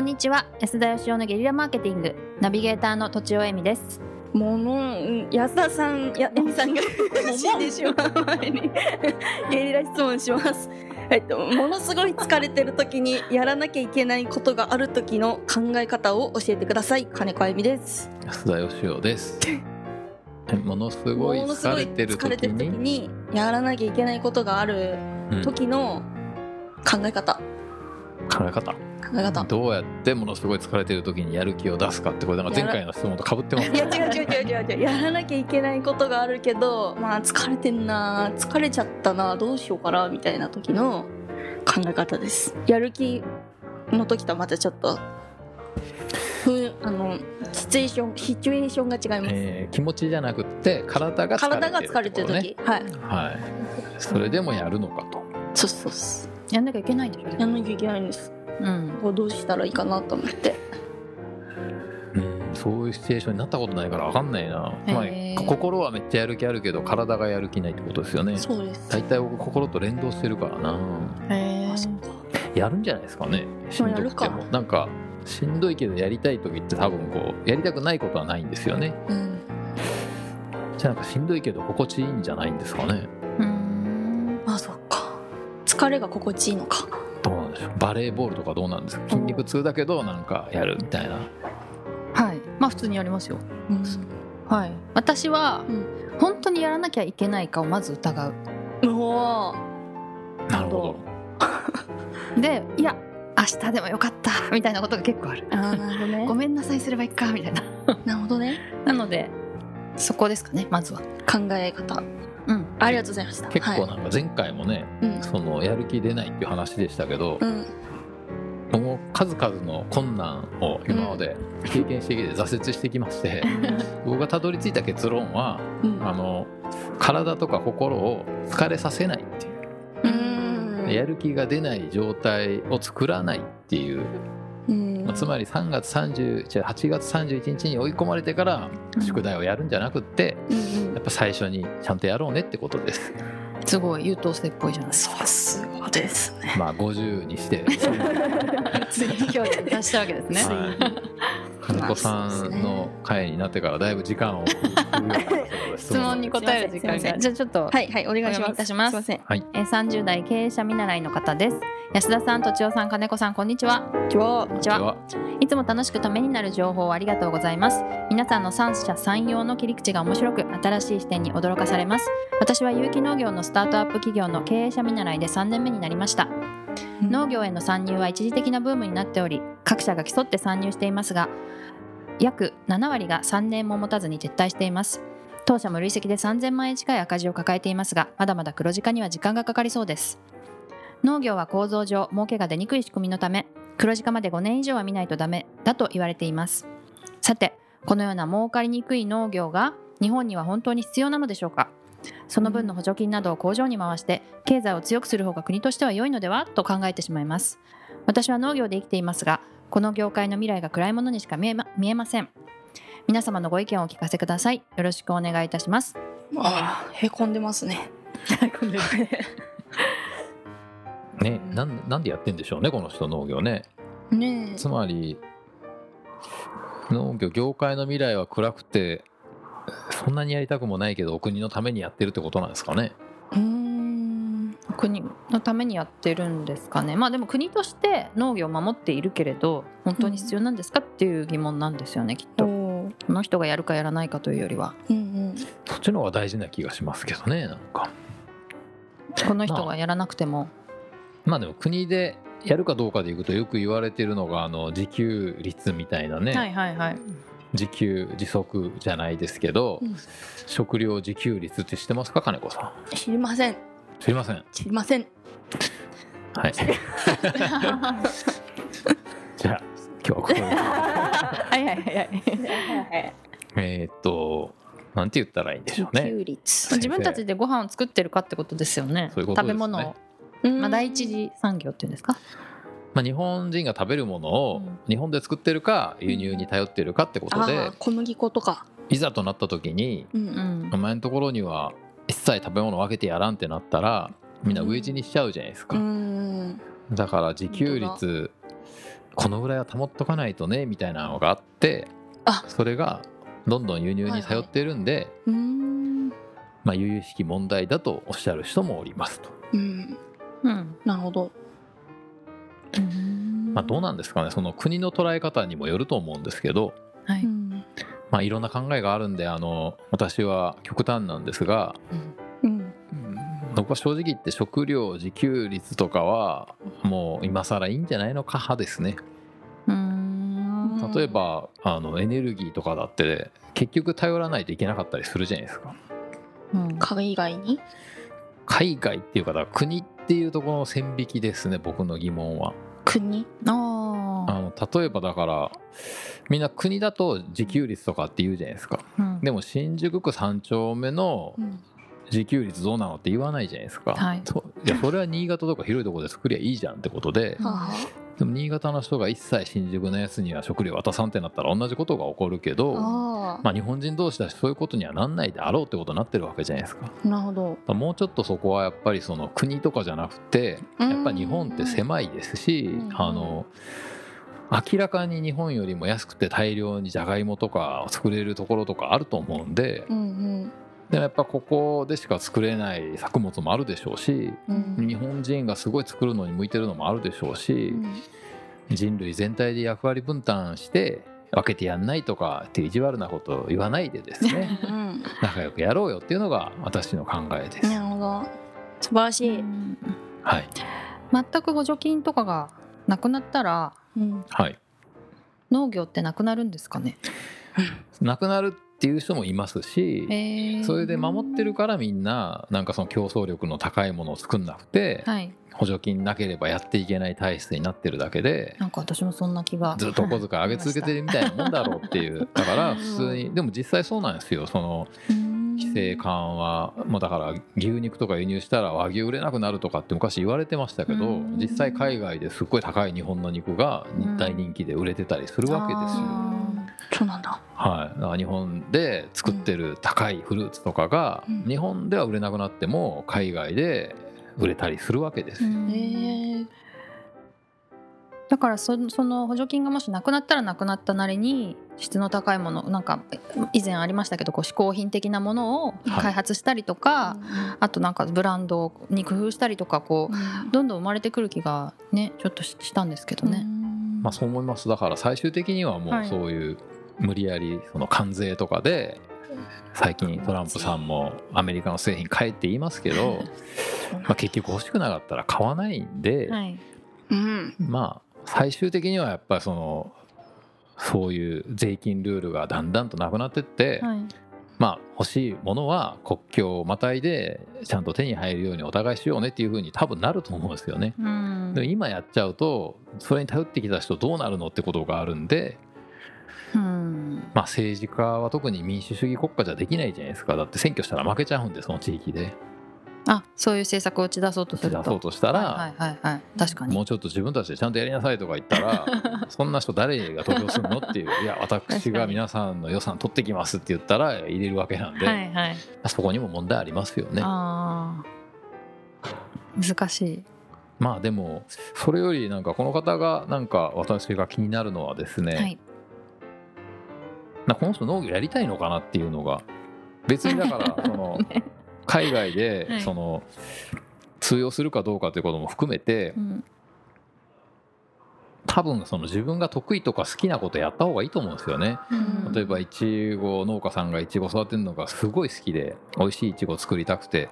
んにちは安田義雄のゲリラマーケティングナビゲーターのとちおえみですもの、うん安田さん、や、えみさんが 死んでしまう前にゲリラ質問します。えっと、ものすごい疲れてる時にやらなきゃいけないことがある時の考え方を教えてください。金子あゆみです。安田義雄です。ものすごいものすごい疲れてる時る時に、にやらなきゃいけないことがある時の考え方。え方。考え方。どうやってものすごい疲れてる時にやる気を出すかってこれなんか前回の質問と被ってますいや違う違う違う違うやらなきゃいけないことがあるけどまあ疲れてんな疲れちゃったなどうしようかなみたいな時の考え方ですやる気の時とはまたちょっとふあのシチュエーションシチュエーションが違います、えー気持ちじゃなくって体が疲れてる体が疲れてる時、はいね。はい。それでもやるのかと。そうそうそうやんなきゃいけないんでしょやんなきゃいけないんです。うん。こうどうしたらいいかなと思って。うん、そういうシチュエーションになったことないから分かんないな。まあ、心はめっちゃやる気あるけど体がやる気ないってことですよね。そうです。大体僕心と連動してるからな。へあそうか。やるんじゃないですかねしんどくても。なんかしんどいけどやりたい時って多分こうやりたくないことはないんですよね。うん。じゃあなんかしんどいけど心地いいんじゃないんですかね。うん疲れが心地いいのか。どうなんでしょう。バレーボールとかどうなんですか？筋肉痛だけどなんかやるみたいな。はい。まあ普通にやりますよ。うん。はい。私は、うん。本当にやらなきゃいけないかをまず疑う。おー。なるほ でいや明日でもよかった。みたいなことが結構ある。あーなるほどね。ごめんなさいすればいいか。みたいな。なるほどね。なのでそこですかねまずは。考え方うん。ありがとうございました。ど結構はなんか前回もね、い、うん。そのやる気出ないっていう話でしたけど、うんもう数々の困難を今まで経験してきて挫折してきまして、僕がたどり着いた結論はうん。あの体とか心を疲れさせないっていう。うん。やる気が出ない状態を作らないっていう、うん。まあつまり3月30じゃあ8月31日に追い込まれてからうん。宿題をやるんじゃなくってうんやっぱ最初にちゃんとやろうねってことです。すごい優等生っぽいじゃないですか。さすがですね。まあ50にして。ついに今日出したわけですね。はい金子さんの会になってからだいぶ時間を。質問に答える時間が。じゃあちょっと、はいはいお願いします。いたしますすいません。はいえー30代経営者見習いの方です。安田さん、とちおさん、金子さん、こんにちは。こんにちは。こんにちは。いつも楽しくためになる情報をありがとうございます。皆さんの三者三様の切り口が面白く新しい視点に驚かされます。私は有機農業のスタートアップ企業の経営者見習いで3年目になりました農業への参入は一時的なブームになっており各社が競って参入していますが約7割が3年も持たずに撤退しています。当社も累積で3000万円近い赤字を抱えていますがまだまだ黒字化には時間がかかりそうです。農業は構造上儲けが出にくい仕組みのため黒字化まで5年以上は見ないとダメだと言われています。さてこのような儲かりにくい農業が日本には本当に必要なのでしょうか？その分の補助金などを工場に回して経済を強くする方が国としては良いのではと考えてしまいます。私は農業で生きていますがこの業界の未来が暗いものにしか見えま見えません。皆様のご意見をお聞かせください。よろしくお願いいたします。あーへこんでますね。ね。なんなんでやってんでしょうねこの人農業ね。ねつまり農業業界の未来は暗くてそんなにやりたくもないけどお国のためにやってるってことなんですかね？えうーん国のためにやってるんですかね。まあでも国として農業を守っているけれど本当に必要なんですかっていう疑問なんですよねきっと。この人がやるかやらないかというよりは。うんうん。そっちの方が大事な気がしますけどねなんか。この人がやらなくても。まあでも国でやるかどうかでいくとよく言われてるのがあの自給率みたいなね、はいはいはい自給自足じゃないですけど、うん。食料自給率って知ってますか金子さん？知りません。知りません？知りません。はい。じゃあ今日はここで。はいはいはいはい。えーっとなんて言ったらいいんでしょうね。自給率。自分たちでご飯を作ってるかってことですよね。ね。食べ物を、うん。まあ、第一次産業っていうんですか？まあ、日本人が食べるものをうん。日本で作ってるか輸入に頼ってるかってことで小麦粉とか。いざとなった時にううん。ん。お前のところには一切食べ物分けてやらんってなったらみんな飢え死にしちゃうじゃないですか、うん。だから自給率このぐらいは保っとかないとねみたいなのがあってあ。それがどんどん輸入に頼っているんで、うーん。まあ、由々しき問題だとおっしゃる人もおりますと。うん。うん。なるほどまあ、どうなんですかね。その国の捉え方にもよると思うんですけど、はい。うんまあ、いろんな考えがあるんであの私は極端なんですがうん。僕は正直言って食料自給率とかはもう今更いいんじゃないのか派ですね。うん。例えばあのエネルギーとかだって結局頼らないといけなかったりするじゃないですか。うん。海外に？海外っていうかだから国っていうところの線引きですね僕の疑問は。国？ああの例えばだからみんな国だと自給率とかって言うじゃないですか。あでも新宿区3丁目のうん。自給率どうなのって言わないじゃないですか。はい。そう。いやそれは新潟とか広いところで作りゃいいじゃんってことでうんはでも新潟の人が一切新宿のやつには食料渡さんってなったら同じことが起こるけど。まあ、日本人同士だしそういうことにはなんないであろうってことになってるわけじゃないですか。なるほどらもうちょっとそこはやっぱりその国とかじゃなくてやっぱり日本って狭いですしうんあの明らかに日本よりも安くて大量にじゃがいもとか作れるところとかあると思うんでうんでもやっぱここでしか作れない作物もあるでしょうしうん。うん日本人がすごい作るのに向いてるのもあるでしょうし人類全体で役割分担して分けてやんないとかって意地悪なことを言わないでですねうん。仲良くやろうよっていうのが私の考えです。なるほど。素晴らしい。はい、全く補助金とかがなくなったらうん。はい、農業ってなくなるんですかね？なくなるっていう人もいますしそれで守ってるからみんななんかその競争力の高いものを作んなくてはい。補助金なければやっていけない体質になってるだけでなんか私もそんな気が。ずっとお小遣い上げ続けてるみたいなもんだろうっていう。だから普通にでも実際そうなんですよ。その規制緩和もだから牛肉とか輸入したら和牛売れなくなるとかって昔言われてましたけどうん。実際海外ですっごい高い日本の肉がうん大人気で売れてたりするわけですよ。あそうなんだ。はい、日本で作ってる高いフルーツとかがうん。日本では売れなくなっても海外で売れたりするわけですだからそその補助金がもしなくなったらなくなったなりに質の高いものなんか以前ありましたけどこう嗜好品的なものを開発したりとか、あとなんかブランドに工夫したりとかこうどんどん生まれてくる気がねちょっとししたんですけどね。まあ、そう思います。だから最終的にはもはい。うそういう無理やりその関税とかで最近トランプさんもアメリカの製品買えって言いますけど、まあ、結局欲しくなかったら買わないんで、はい。うん。まあ最終的にはやっぱりそのそういう税金ルールがだんだんとなくなってって、はい。まあ欲しいものは国境をまたいでちゃんと手に入るようにお互いしようねっていうふうに多分なると思うんですよね。うん。でも今やっちゃうとそれに頼ってきた人どうなるのってことがあるんで、うんまあ、政治家は特に民主主義国家じゃできないじゃないですか。だって選挙したら負けちゃうんでその地域で。あそういう政策を打ち出そうとすると。出そうとしたら、はいはいはい。はい確かに。もうちょっと自分たちでちゃんとやりなさいとか言ったら そんな人誰が投票するのっていう。いや私が皆さんの予算取ってきますって言ったら入れるわけなんで、はいはい。そこにも問題ありますよね。あー。難しい。まあでもそれよりなんかこの方がなんか私が気になるのはですね、はいなこの人農業やりたいのかなっていうのが別にだから そのね。海外はでい。その通用するかどうかということも含めてうん。多分その自分が得意とか好きなことやった方がいいと思うんですよね。うん。例えばいちご農家さんがいちご育てるのがすごい好きで美味しいいちごを作りたくて。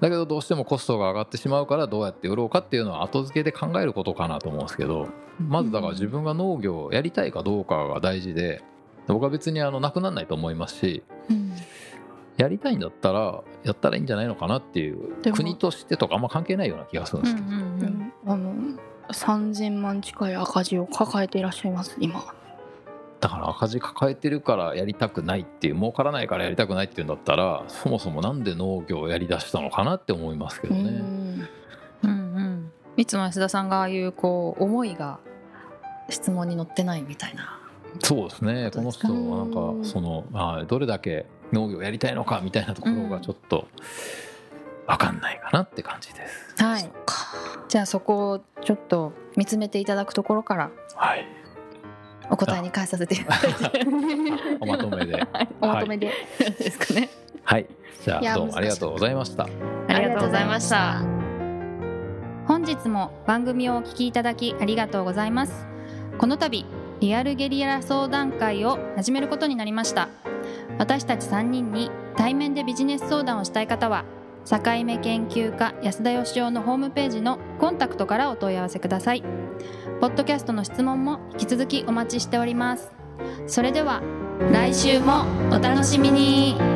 だけどどうしてもコストが上がってしまうからどうやって売ろうかっていうのは後付けで考えることかなと思うんですけどまずだから自分が農業をやりたいかどうかが大事で僕は別にあのなくならないと思いますしうん。やりたいんだったらやったらいいんじゃないのかなっていう国としてとかあんま関係ないような気がするんですけど、うんうんあの3000万近い赤字を抱えていらっしゃいます今。だから赤字抱えてるからやりたくないっていう儲からないからやりたくないっていうんだったらそもそもなんで農業をやりだしたのかなって思いますけどね。うん。うんうん。いつも安田さんがああいうこう思いが質問に載ってないみたいなそうですね。この人はなんうんかその、はい、どれだけ農業やりたいのかみたいなところがちょっと分かんないかなって感じです。はい。じゃあそこをちょっと見つめていただくところからはい。お答えに返させておまとめで。おまとめで、ですかね。はい。じゃあどうもありがとうございました。ありがとうございました。本日も番組をお聞きいただきありがとうございます。この度リアルゲリラ相談会を始めることになりました。私たち3人に対面でビジネス相談をしたい方は境目研究家安田義雄のホームページのコンタクトからお問い合わせください。ポッドキャストの質問も引き続きお待ちしております。それでは来週もお楽しみに。